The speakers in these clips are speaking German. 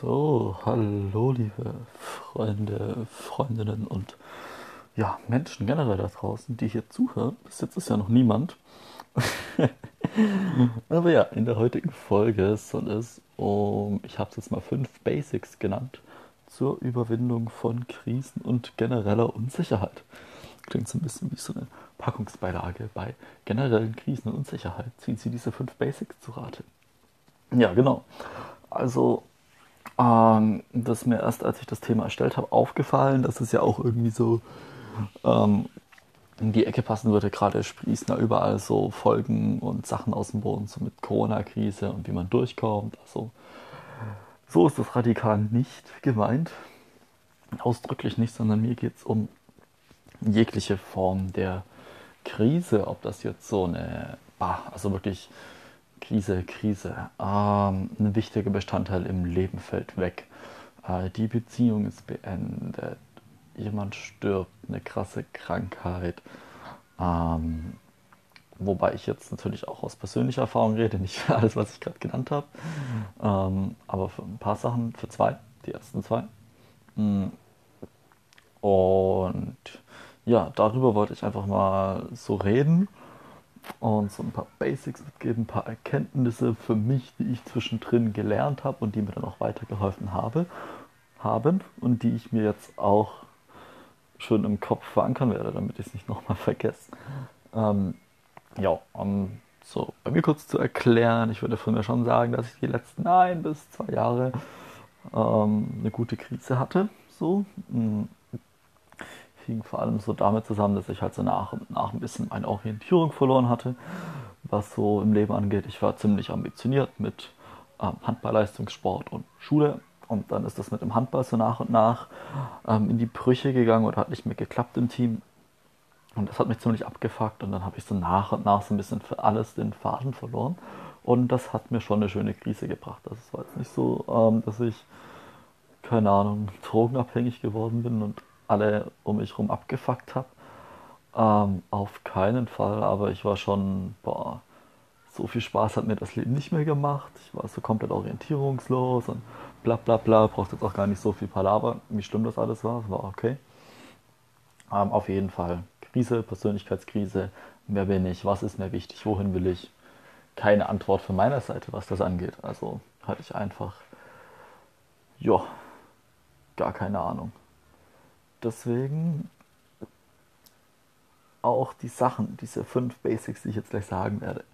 So, hallo liebe Freunde, Freundinnen und ja, Menschen generell da draußen, die hier zuhören. Bis jetzt ist ja noch niemand. Aber ja, in der heutigen Folge soll es um, ich habe es jetzt mal fünf Basics genannt, zur Überwindung von Krisen und genereller Unsicherheit. Klingt so ein bisschen wie so eine Packungsbeilage. Bei generellen Krisen und Unsicherheit ziehen Sie diese fünf Basics zu Rate. Ja, genau. Also ähm, das ist mir erst, als ich das Thema erstellt habe, aufgefallen, dass es ja auch irgendwie so ähm, in die Ecke passen würde. Gerade sprießen da überall so Folgen und Sachen aus dem Boden, so mit Corona-Krise und wie man durchkommt. Also so ist das radikal nicht gemeint. Ausdrücklich nicht, sondern mir geht es um jegliche Form der Krise, ob das jetzt so eine, bah, also wirklich Krise, Krise. Ähm, ein wichtiger Bestandteil im Leben fällt weg. Äh, die Beziehung ist beendet. Jemand stirbt, eine krasse Krankheit. Ähm, wobei ich jetzt natürlich auch aus persönlicher Erfahrung rede, nicht für alles, was ich gerade genannt habe. Ähm, aber für ein paar Sachen, für zwei, die ersten zwei. Mm. Und ja, darüber wollte ich einfach mal so reden und so ein paar Basics mitgeben, ein paar Erkenntnisse für mich, die ich zwischendrin gelernt habe und die mir dann auch weitergeholfen habe, haben und die ich mir jetzt auch schon im Kopf verankern werde, damit ich es nicht nochmal vergesse. Ähm, ja, um so bei mir kurz zu erklären, ich würde von mir schon sagen, dass ich die letzten ein bis zwei Jahre ähm, eine gute Krise hatte. So. Hm hing vor allem so damit zusammen, dass ich halt so nach und nach ein bisschen meine Orientierung verloren hatte, was so im Leben angeht. Ich war ziemlich ambitioniert mit ähm, Handballleistungssport und Schule. Und dann ist das mit dem Handball so nach und nach ähm, in die Brüche gegangen oder hat nicht mehr geklappt im Team. Und das hat mich ziemlich abgefuckt und dann habe ich so nach und nach so ein bisschen für alles den Faden verloren. Und das hat mir schon eine schöne Krise gebracht. Das war jetzt nicht so, ähm, dass ich, keine Ahnung, drogenabhängig geworden bin und alle um mich herum abgefuckt habe. Ähm, auf keinen Fall, aber ich war schon, boah, so viel Spaß hat mir das Leben nicht mehr gemacht. Ich war so komplett orientierungslos und bla bla bla. Braucht jetzt auch gar nicht so viel Palaver, wie schlimm das alles war. War okay. Ähm, auf jeden Fall. Krise, Persönlichkeitskrise. Wer bin ich? Was ist mir wichtig? Wohin will ich? Keine Antwort von meiner Seite, was das angeht. Also hatte ich einfach, ja, gar keine Ahnung deswegen auch die Sachen, diese fünf Basics, die ich jetzt gleich sagen werde.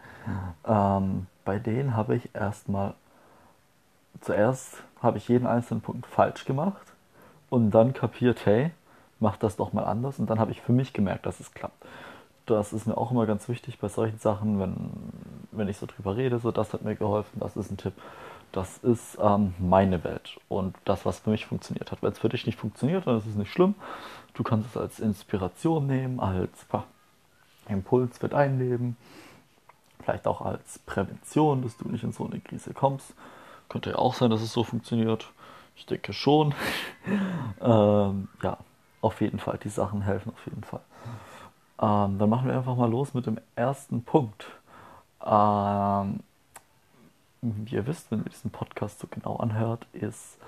Ähm, bei denen habe ich erstmal, zuerst habe ich jeden einzelnen Punkt falsch gemacht und dann kapiert, hey, mach das doch mal anders und dann habe ich für mich gemerkt, dass es klappt. Das ist mir auch immer ganz wichtig bei solchen Sachen, wenn, wenn ich so drüber rede, so das hat mir geholfen, das ist ein Tipp das ist ähm, meine Welt und das, was für mich funktioniert hat. Wenn es für dich nicht funktioniert, dann ist es nicht schlimm. Du kannst es als Inspiration nehmen, als bah, Impuls für dein Leben, vielleicht auch als Prävention, dass du nicht in so eine Krise kommst. Könnte ja auch sein, dass es so funktioniert. Ich denke schon. ähm, ja, auf jeden Fall. Die Sachen helfen auf jeden Fall. Ähm, dann machen wir einfach mal los mit dem ersten Punkt. Ähm, wie ihr wisst, wenn ihr diesen Podcast so genau anhört, ist,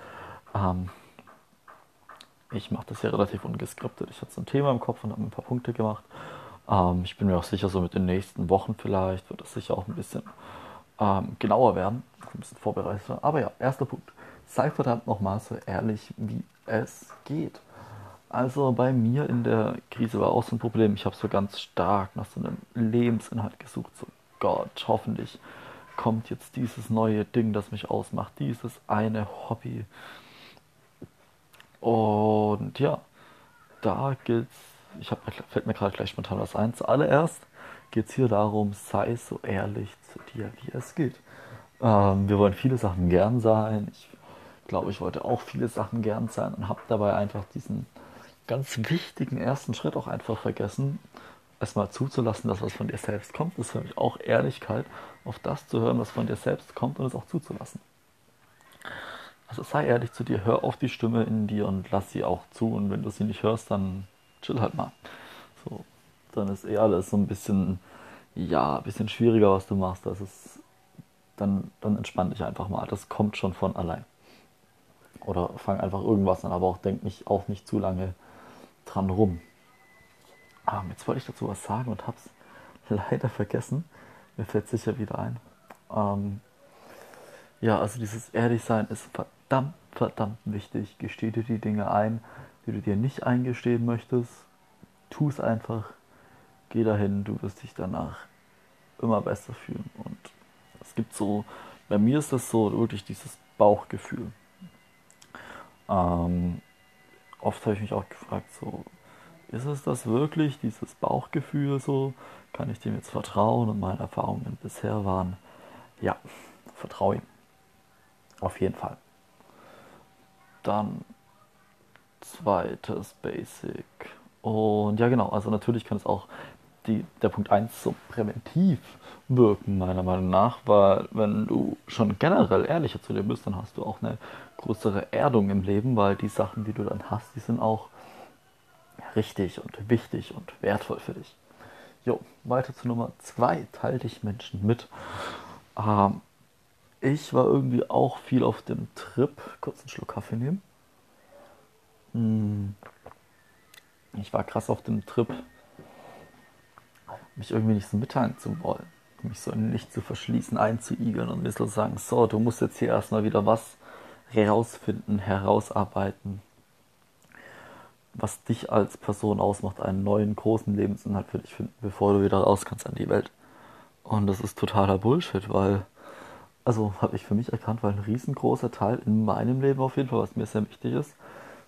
ähm, ich mache das ja relativ ungeskriptet. Ich hatte so ein Thema im Kopf und habe ein paar Punkte gemacht. Ähm, ich bin mir auch sicher, so mit den nächsten Wochen vielleicht wird das sicher auch ein bisschen ähm, genauer werden, ein bisschen vorbereitet. Aber ja, erster Punkt. Sei verdammt nochmal so ehrlich, wie es geht. Also bei mir in der Krise war auch so ein Problem. Ich habe so ganz stark nach so einem Lebensinhalt gesucht. So Gott, hoffentlich kommt jetzt dieses neue Ding, das mich ausmacht, dieses eine Hobby. Und ja, da geht's, ich hab, fällt mir gerade gleich spontan was ein. Zuallererst geht es hier darum, sei so ehrlich zu dir, wie es geht. Ähm, wir wollen viele Sachen gern sein. Ich glaube, ich wollte auch viele Sachen gern sein und habe dabei einfach diesen ganz wichtigen ersten Schritt auch einfach vergessen erstmal zuzulassen, dass was von dir selbst kommt, ist für mich auch Ehrlichkeit, auf das zu hören, was von dir selbst kommt und es auch zuzulassen. Also sei ehrlich zu dir, hör auf die Stimme in dir und lass sie auch zu. Und wenn du sie nicht hörst, dann chill halt mal. So, dann ist eh alles so ein bisschen, ja, ein bisschen schwieriger, was du machst. Das ist, dann, dann entspann dich einfach mal. Das kommt schon von allein. Oder fang einfach irgendwas an, aber auch denk nicht, auch nicht zu lange dran rum. Ah, jetzt wollte ich dazu was sagen und hab's leider vergessen. Mir fällt sicher wieder ein. Ähm, ja, also dieses Ehrlichsein ist verdammt, verdammt wichtig. Gesteh dir die Dinge ein, die du dir nicht eingestehen möchtest. Tu es einfach. Geh dahin, du wirst dich danach immer besser fühlen. Und es gibt so, bei mir ist das so wirklich dieses Bauchgefühl. Ähm, oft habe ich mich auch gefragt, so, ist es das wirklich, dieses Bauchgefühl so? Kann ich dem jetzt vertrauen? Und meine Erfahrungen bisher waren, ja, vertraue ihm. Auf jeden Fall. Dann zweites Basic. Und ja, genau, also natürlich kann es auch die, der Punkt 1 so präventiv wirken, meiner Meinung nach, weil wenn du schon generell ehrlicher zu dir bist, dann hast du auch eine größere Erdung im Leben, weil die Sachen, die du dann hast, die sind auch richtig und wichtig und wertvoll für dich. Jo, weiter zu Nummer 2, teile dich Menschen mit. Ähm, ich war irgendwie auch viel auf dem Trip, kurz einen Schluck Kaffee nehmen. Hm. Ich war krass auf dem Trip, mich irgendwie nicht so mitteilen zu wollen, mich so nicht zu verschließen, einzuigeln und mir so sagen, so, du musst jetzt hier erstmal wieder was herausfinden, herausarbeiten, was dich als Person ausmacht, einen neuen großen Lebensinhalt für dich finden, bevor du wieder raus kannst an die Welt. Und das ist totaler Bullshit, weil, also habe ich für mich erkannt, weil ein riesengroßer Teil in meinem Leben auf jeden Fall, was mir sehr wichtig ist,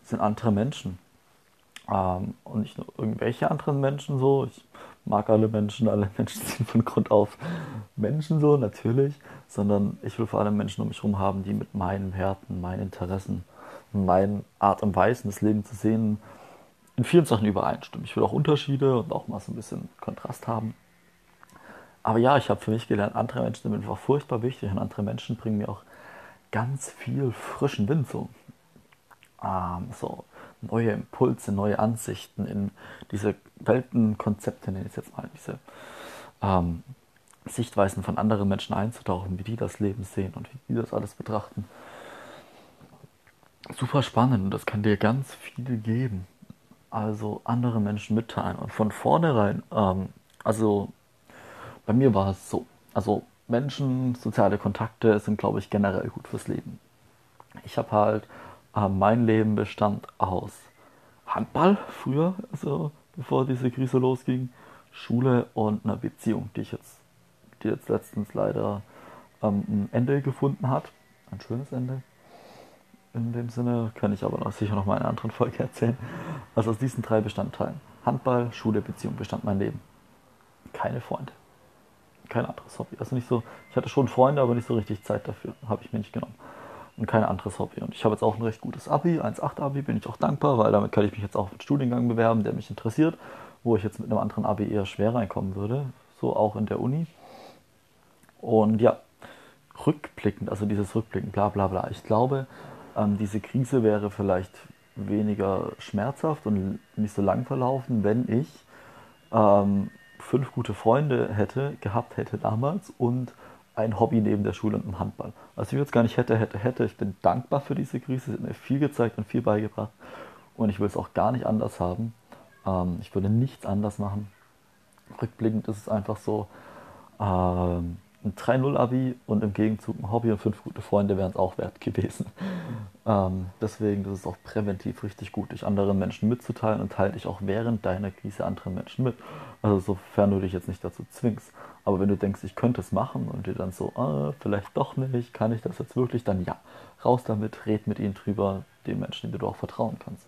sind andere Menschen. Ähm, und nicht nur irgendwelche anderen Menschen so. Ich mag alle Menschen, alle Menschen sind von Grund auf Menschen so, natürlich, sondern ich will vor allem Menschen um mich herum haben, die mit meinen Werten, meinen Interessen, meinen Art und Weisen, das Leben zu sehen, in vielen Sachen übereinstimmen. Ich will auch Unterschiede und auch mal so ein bisschen Kontrast haben. Aber ja, ich habe für mich gelernt, andere Menschen sind einfach furchtbar wichtig und andere Menschen bringen mir auch ganz viel frischen Wind so. Ähm, so neue Impulse, neue Ansichten in diese Weltenkonzepte, nenne ich jetzt mal, diese ähm, Sichtweisen von anderen Menschen einzutauchen, wie die das Leben sehen und wie die das alles betrachten. Super spannend und das kann dir ganz viel geben. Also andere Menschen mitteilen und von vornherein, ähm, also bei mir war es so, also Menschen, soziale Kontakte sind, glaube ich, generell gut fürs Leben. Ich habe halt äh, mein Leben bestand aus Handball früher, also bevor diese Krise losging, Schule und einer Beziehung, die ich jetzt, die jetzt letztens leider ähm, ein Ende gefunden hat. Ein schönes Ende. In dem Sinne kann ich aber noch sicher noch mal in einer anderen Folge erzählen. Also aus diesen drei Bestandteilen. Handball, Schule, Beziehung bestand mein Leben. Keine Freunde. Kein anderes Hobby. Also nicht so, ich hatte schon Freunde, aber nicht so richtig Zeit dafür. Habe ich mir nicht genommen und kein anderes Hobby. Und ich habe jetzt auch ein recht gutes Abi, 1,8 Abi, bin ich auch dankbar, weil damit kann ich mich jetzt auch auf einen Studiengang bewerben, der mich interessiert, wo ich jetzt mit einem anderen Abi eher schwer reinkommen würde, so auch in der Uni. Und ja, rückblickend, also dieses Rückblicken, bla bla bla. Ich glaube, ähm, diese Krise wäre vielleicht weniger schmerzhaft und nicht so lang verlaufen, wenn ich ähm, fünf gute Freunde hätte, gehabt hätte damals und ein Hobby neben der Schule und dem Handball. Also ich jetzt gar nicht hätte, hätte, hätte. Ich bin dankbar für diese Krise. Sie hat mir viel gezeigt und viel beigebracht. Und ich will es auch gar nicht anders haben. Ähm, ich würde nichts anders machen. Rückblickend ist es einfach so, ähm, ein 3-0-Abi und im Gegenzug ein Hobby und fünf gute Freunde wären es auch wert gewesen. Ähm, deswegen das ist es auch präventiv richtig gut, dich anderen Menschen mitzuteilen und teile dich auch während deiner Krise anderen Menschen mit. Also sofern du dich jetzt nicht dazu zwingst. Aber wenn du denkst, ich könnte es machen und dir dann so, ah, vielleicht doch nicht, kann ich das jetzt wirklich, dann ja, raus damit, red mit ihnen drüber, den Menschen, denen du auch vertrauen kannst.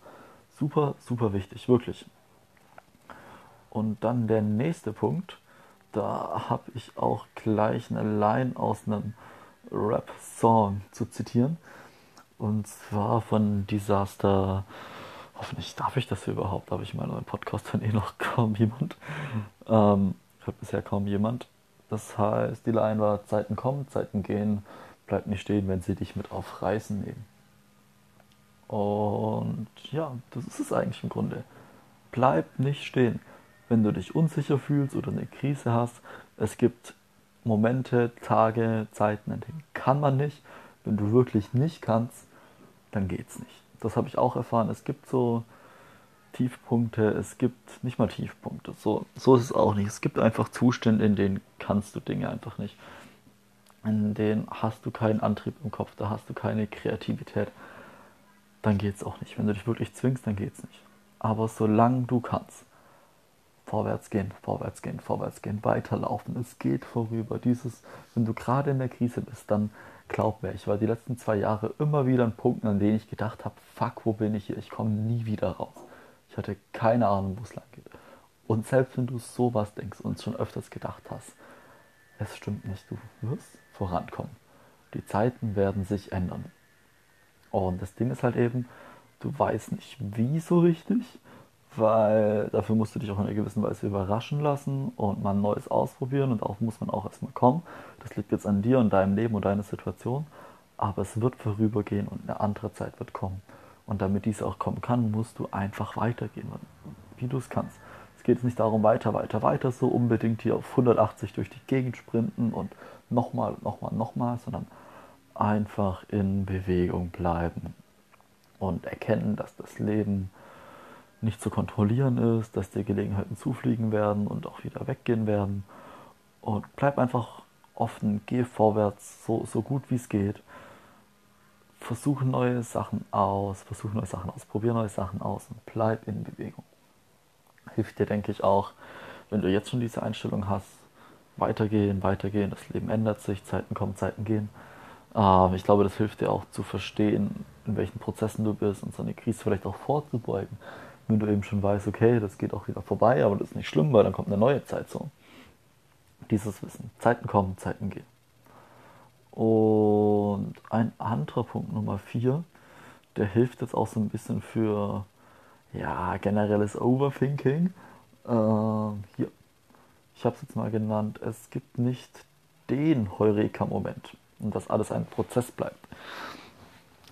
Super, super wichtig, wirklich. Und dann der nächste Punkt, da habe ich auch gleich eine Line aus einem Rap-Song zu zitieren. Und zwar von Disaster. Hoffentlich darf ich das hier überhaupt, habe ich in meinem Podcast von eh noch kaum jemand. Ähm, hört bisher kaum jemand. Das heißt, die Line war: Zeiten kommen, Zeiten gehen, bleib nicht stehen, wenn sie dich mit auf Reisen nehmen. Und ja, das ist es eigentlich im Grunde. Bleib nicht stehen wenn du dich unsicher fühlst oder eine Krise hast. Es gibt Momente, Tage, Zeiten, in denen kann man nicht. Wenn du wirklich nicht kannst, dann geht's nicht. Das habe ich auch erfahren. Es gibt so Tiefpunkte, es gibt nicht mal Tiefpunkte. So, so ist es auch nicht. Es gibt einfach Zustände, in denen kannst du Dinge einfach nicht. In denen hast du keinen Antrieb im Kopf, da hast du keine Kreativität. Dann geht's auch nicht. Wenn du dich wirklich zwingst, dann geht's nicht. Aber solange du kannst, vorwärts gehen, vorwärts gehen, vorwärts gehen, weiterlaufen. Es geht vorüber. Dieses, wenn du gerade in der Krise bist, dann glaub mir, ich war die letzten zwei Jahre immer wieder an Punkten, an denen ich gedacht habe, fuck, wo bin ich hier? Ich komme nie wieder raus. Ich hatte keine Ahnung, wo es lang geht. Und selbst wenn du sowas denkst und schon öfters gedacht hast, es stimmt nicht, du wirst vorankommen. Die Zeiten werden sich ändern. Und das Ding ist halt eben, du weißt nicht wie so richtig, weil dafür musst du dich auch in einer gewissen Weise überraschen lassen und mal Neues ausprobieren und darauf muss man auch erstmal kommen. Das liegt jetzt an dir und deinem Leben und deiner Situation, aber es wird vorübergehen und eine andere Zeit wird kommen. Und damit diese auch kommen kann, musst du einfach weitergehen, wie du es kannst. Es geht jetzt nicht darum, weiter, weiter, weiter, so unbedingt hier auf 180 durch die Gegend sprinten und nochmal, nochmal, nochmal, sondern einfach in Bewegung bleiben und erkennen, dass das Leben nicht zu kontrollieren ist, dass dir Gelegenheiten zufliegen werden und auch wieder weggehen werden. Und bleib einfach offen, geh vorwärts, so, so gut wie es geht versuche neue Sachen aus, versuche neue Sachen aus, probiere neue Sachen aus und bleib in Bewegung. Hilft dir, denke ich, auch, wenn du jetzt schon diese Einstellung hast, weitergehen, weitergehen, das Leben ändert sich, Zeiten kommen, Zeiten gehen. Ähm, ich glaube, das hilft dir auch zu verstehen, in welchen Prozessen du bist und so eine Krise vielleicht auch vorzubeugen. Wenn du eben schon weißt, okay, das geht auch wieder vorbei, aber das ist nicht schlimm, weil dann kommt eine neue Zeit so. Dieses Wissen. Zeiten kommen, Zeiten gehen. Und ein anderer Punkt Nummer 4, der hilft jetzt auch so ein bisschen für ja, generelles Overthinking. Ähm, hier, ich habe es jetzt mal genannt, es gibt nicht den Heureka-Moment und dass alles ein Prozess bleibt.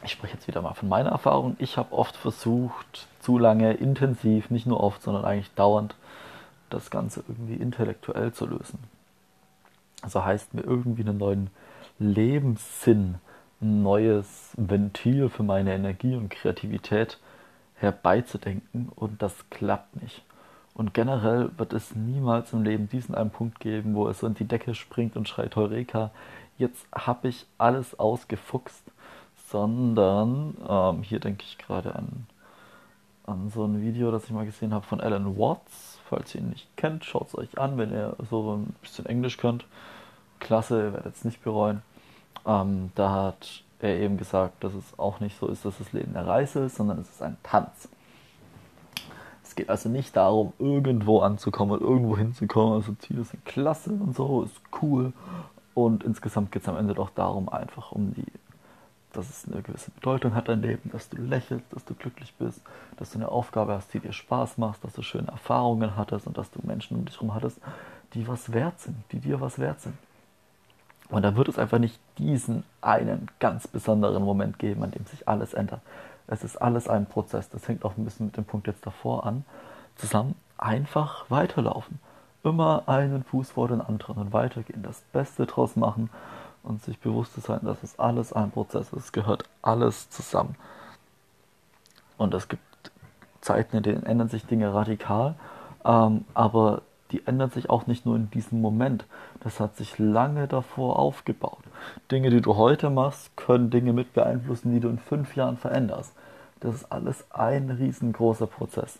Ich spreche jetzt wieder mal von meiner Erfahrung. Ich habe oft versucht, zu lange intensiv, nicht nur oft, sondern eigentlich dauernd, das Ganze irgendwie intellektuell zu lösen. Also heißt mir irgendwie einen neuen Lebenssinn, ein neues Ventil für meine Energie und Kreativität herbeizudenken und das klappt nicht. Und generell wird es niemals im Leben diesen einen Punkt geben, wo es so in die Decke springt und schreit Heureka, jetzt habe ich alles ausgefuchst, sondern ähm, hier denke ich gerade an, an so ein Video, das ich mal gesehen habe von Alan Watts. Falls ihr ihn nicht kennt, schaut es euch an, wenn ihr so ein bisschen Englisch könnt. Klasse, ihr werdet es nicht bereuen. Ähm, da hat er eben gesagt, dass es auch nicht so ist, dass das Leben eine Reise ist, sondern es ist ein Tanz. Es geht also nicht darum, irgendwo anzukommen und irgendwo hinzukommen. Also Ziele sind klasse und so, ist cool. Und insgesamt geht es am Ende doch darum, einfach um die, dass es eine gewisse Bedeutung hat dein Leben, dass du lächelst, dass du glücklich bist, dass du eine Aufgabe hast, die dir Spaß macht, dass du schöne Erfahrungen hattest und dass du Menschen um dich herum hattest, die was wert sind, die dir was wert sind. Und da wird es einfach nicht diesen einen ganz besonderen Moment geben, an dem sich alles ändert. Es ist alles ein Prozess. Das hängt auch ein bisschen mit dem Punkt jetzt davor an. Zusammen einfach weiterlaufen. Immer einen Fuß vor den anderen und weitergehen. Das Beste draus machen und sich bewusst zu sein, dass es alles ein Prozess ist. Es gehört alles zusammen. Und es gibt Zeiten, in denen ändern sich Dinge radikal. Ähm, aber die ändert sich auch nicht nur in diesem Moment. Das hat sich lange davor aufgebaut. Dinge, die du heute machst, können Dinge mit beeinflussen, die du in fünf Jahren veränderst. Das ist alles ein riesengroßer Prozess.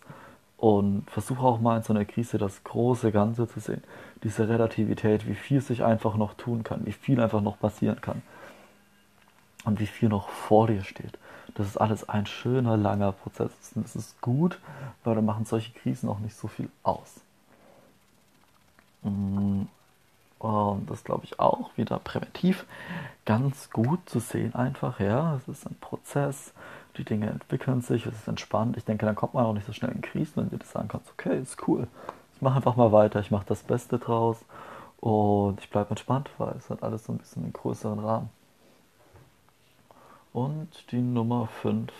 Und versuche auch mal in so einer Krise das große Ganze zu sehen. Diese Relativität, wie viel sich einfach noch tun kann, wie viel einfach noch passieren kann. Und wie viel noch vor dir steht. Das ist alles ein schöner, langer Prozess. Und das ist gut, weil da machen solche Krisen auch nicht so viel aus. Mm, und das glaube ich auch wieder präventiv ganz gut zu sehen einfach, ja, es ist ein Prozess, die Dinge entwickeln sich, es ist entspannt. Ich denke, dann kommt man auch nicht so schnell in Krisen, wenn du das sagen kannst, okay, ist cool, ich mache einfach mal weiter, ich mache das Beste draus und ich bleibe entspannt, weil es hat alles so ein bisschen einen größeren Rahmen. Und die Nummer 5.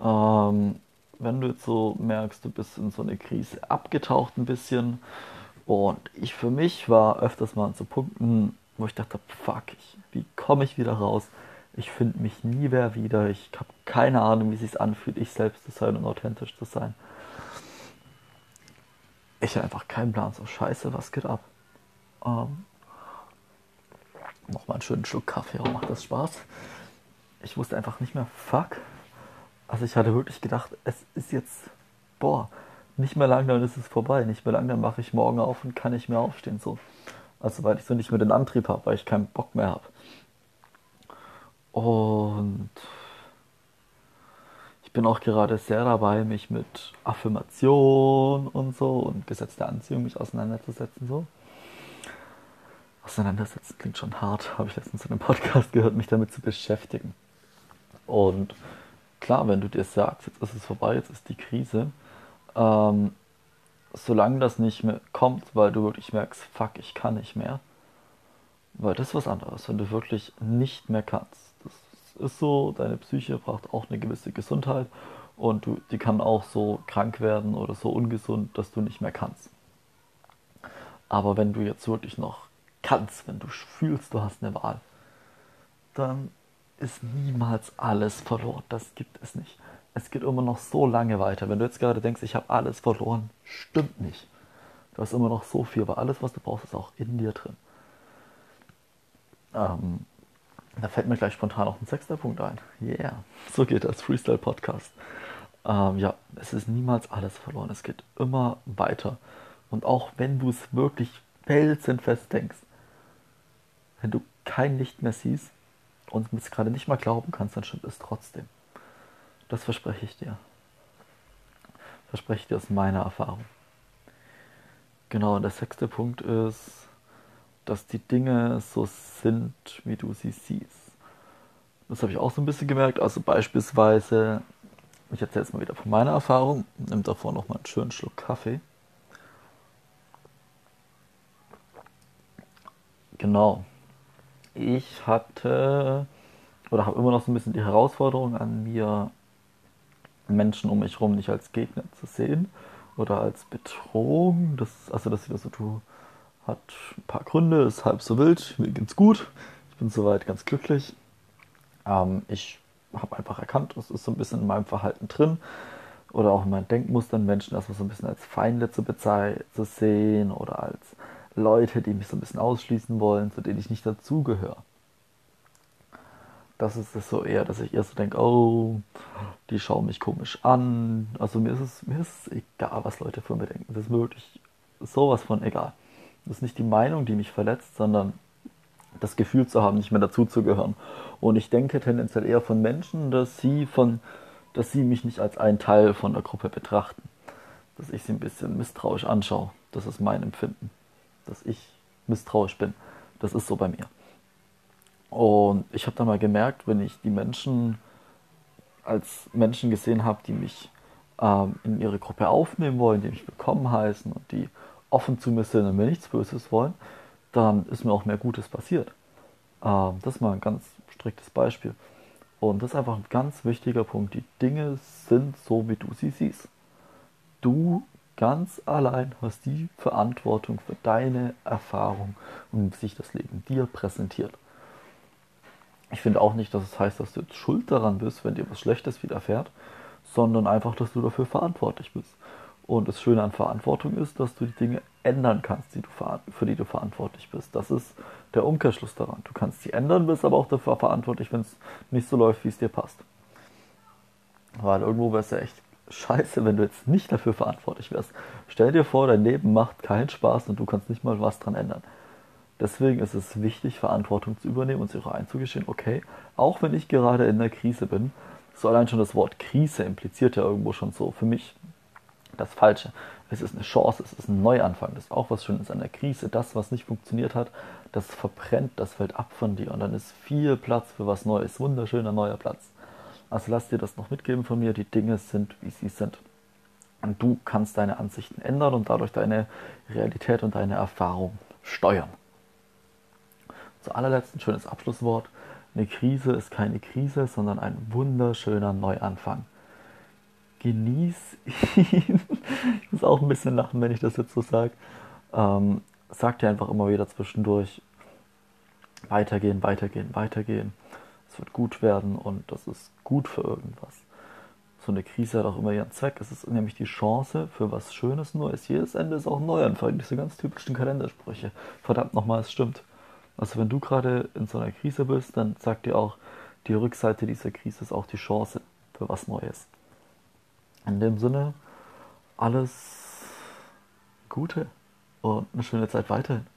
Ähm, wenn du jetzt so merkst, du bist in so eine Krise abgetaucht ein bisschen, und ich für mich war öfters mal an so Punkten, wo ich dachte, fuck, ich, wie komme ich wieder raus? Ich finde mich nie mehr wieder. Ich habe keine Ahnung, wie es sich anfühlt, ich selbst zu sein und authentisch zu sein. Ich habe einfach keinen Plan. So scheiße, was geht ab? Ähm, Nochmal einen schönen Schluck Kaffee, auch macht das Spaß. Ich wusste einfach nicht mehr, fuck. Also ich hatte wirklich gedacht, es ist jetzt, boah, nicht mehr lang, dann ist es vorbei. Nicht mehr lang, dann mache ich morgen auf und kann nicht mehr aufstehen. So. Also weil ich so nicht mehr den Antrieb habe, weil ich keinen Bock mehr habe. Und ich bin auch gerade sehr dabei, mich mit Affirmation und so und Gesetz der Anziehung mich auseinanderzusetzen. So. Auseinandersetzen klingt schon hart, habe ich letztens in einem Podcast gehört, mich damit zu beschäftigen. Und klar, wenn du dir sagst, jetzt ist es vorbei, jetzt ist die Krise, ähm, solange das nicht mehr kommt, weil du wirklich merkst, fuck, ich kann nicht mehr, weil das ist was anderes, wenn du wirklich nicht mehr kannst. Das ist so, deine Psyche braucht auch eine gewisse Gesundheit und du, die kann auch so krank werden oder so ungesund, dass du nicht mehr kannst. Aber wenn du jetzt wirklich noch kannst, wenn du fühlst, du hast eine Wahl, dann ist niemals alles verloren. Das gibt es nicht. Es geht immer noch so lange weiter. Wenn du jetzt gerade denkst, ich habe alles verloren, stimmt nicht. Du hast immer noch so viel, aber alles, was du brauchst, ist auch in dir drin. Ähm, da fällt mir gleich spontan noch ein sechster Punkt ein. Yeah, so geht das Freestyle-Podcast. Ähm, ja, es ist niemals alles verloren. Es geht immer weiter. Und auch wenn du es wirklich felsenfest denkst, wenn du kein Licht mehr siehst und es gerade nicht mal glauben kannst, dann stimmt es trotzdem. Das verspreche ich dir. Verspreche ich dir aus meiner Erfahrung. Genau, und der sechste Punkt ist, dass die Dinge so sind, wie du sie siehst. Das habe ich auch so ein bisschen gemerkt. Also beispielsweise, ich erzähle jetzt mal wieder von meiner Erfahrung, nimm davor nochmal einen schönen Schluck Kaffee. Genau ich hatte oder habe immer noch so ein bisschen die Herausforderung an mir, Menschen um mich herum nicht als Gegner zu sehen oder als Bedrohung. Das, also, dass ich das so tue, hat ein paar Gründe, ist halb so wild, mir geht's gut, ich bin soweit ganz glücklich. Ähm, ich habe einfach erkannt, das ist so ein bisschen in meinem Verhalten drin oder auch in meinen Denkmustern, Menschen erstmal so ein bisschen als Feinde zu, zu sehen oder als Leute, die mich so ein bisschen ausschließen wollen, zu denen ich nicht dazugehöre. Das ist es so eher, dass ich eher so denke, oh, die schauen mich komisch an. Also mir ist es, mir ist es egal, was Leute von mir denken. Das ist wirklich sowas von egal. Das ist nicht die Meinung, die mich verletzt, sondern das Gefühl zu haben, nicht mehr dazuzugehören. Und ich denke tendenziell eher von Menschen, dass sie von, dass sie mich nicht als einen Teil von der Gruppe betrachten. Dass ich sie ein bisschen misstrauisch anschaue. Das ist mein Empfinden dass ich misstrauisch bin. Das ist so bei mir. Und ich habe dann mal gemerkt, wenn ich die Menschen als Menschen gesehen habe, die mich ähm, in ihre Gruppe aufnehmen wollen, die mich willkommen heißen und die offen zu mir sind und mir nichts Böses wollen, dann ist mir auch mehr Gutes passiert. Ähm, das ist mal ein ganz striktes Beispiel. Und das ist einfach ein ganz wichtiger Punkt. Die Dinge sind so, wie du sie siehst. Du ganz allein hast die Verantwortung für deine Erfahrung und wie sich das Leben dir präsentiert. Ich finde auch nicht, dass es heißt, dass du jetzt schuld daran bist, wenn dir was Schlechtes widerfährt, sondern einfach, dass du dafür verantwortlich bist. Und das Schöne an Verantwortung ist, dass du die Dinge ändern kannst, die für die du verantwortlich bist. Das ist der Umkehrschluss daran. Du kannst sie ändern, bist aber auch dafür verantwortlich, wenn es nicht so läuft, wie es dir passt. Weil irgendwo wäre es ja echt scheiße, wenn du jetzt nicht dafür verantwortlich wärst. Stell dir vor, dein Leben macht keinen Spaß und du kannst nicht mal was dran ändern. Deswegen ist es wichtig, Verantwortung zu übernehmen und sich auch einzugestehen, okay, auch wenn ich gerade in der Krise bin, so allein schon das Wort Krise impliziert ja irgendwo schon so für mich das Falsche. Es ist eine Chance, es ist ein Neuanfang, das ist auch was Schönes an der Krise. Das, was nicht funktioniert hat, das verbrennt, das fällt ab von dir und dann ist viel Platz für was Neues, wunderschöner neuer Platz. Also lass dir das noch mitgeben von mir. Die Dinge sind, wie sie sind. Und du kannst deine Ansichten ändern und dadurch deine Realität und deine Erfahrung steuern. Zu allerletzt ein schönes Abschlusswort. Eine Krise ist keine Krise, sondern ein wunderschöner Neuanfang. Genieß ihn. ich muss auch ein bisschen lachen, wenn ich das jetzt so sage. Ähm, sag dir einfach immer wieder zwischendurch, weitergehen, weitergehen, weitergehen. Es wird gut werden und das ist gut für irgendwas. So eine Krise hat auch immer ihren Zweck. Es ist nämlich die Chance für was Schönes Neues. Jedes Ende ist auch ein Neuanfang. Diese ganz typischen Kalendersprüche. Verdammt nochmal, es stimmt. Also wenn du gerade in so einer Krise bist, dann sagt dir auch, die Rückseite dieser Krise ist auch die Chance für was Neues. In dem Sinne, alles Gute und eine schöne Zeit weiterhin.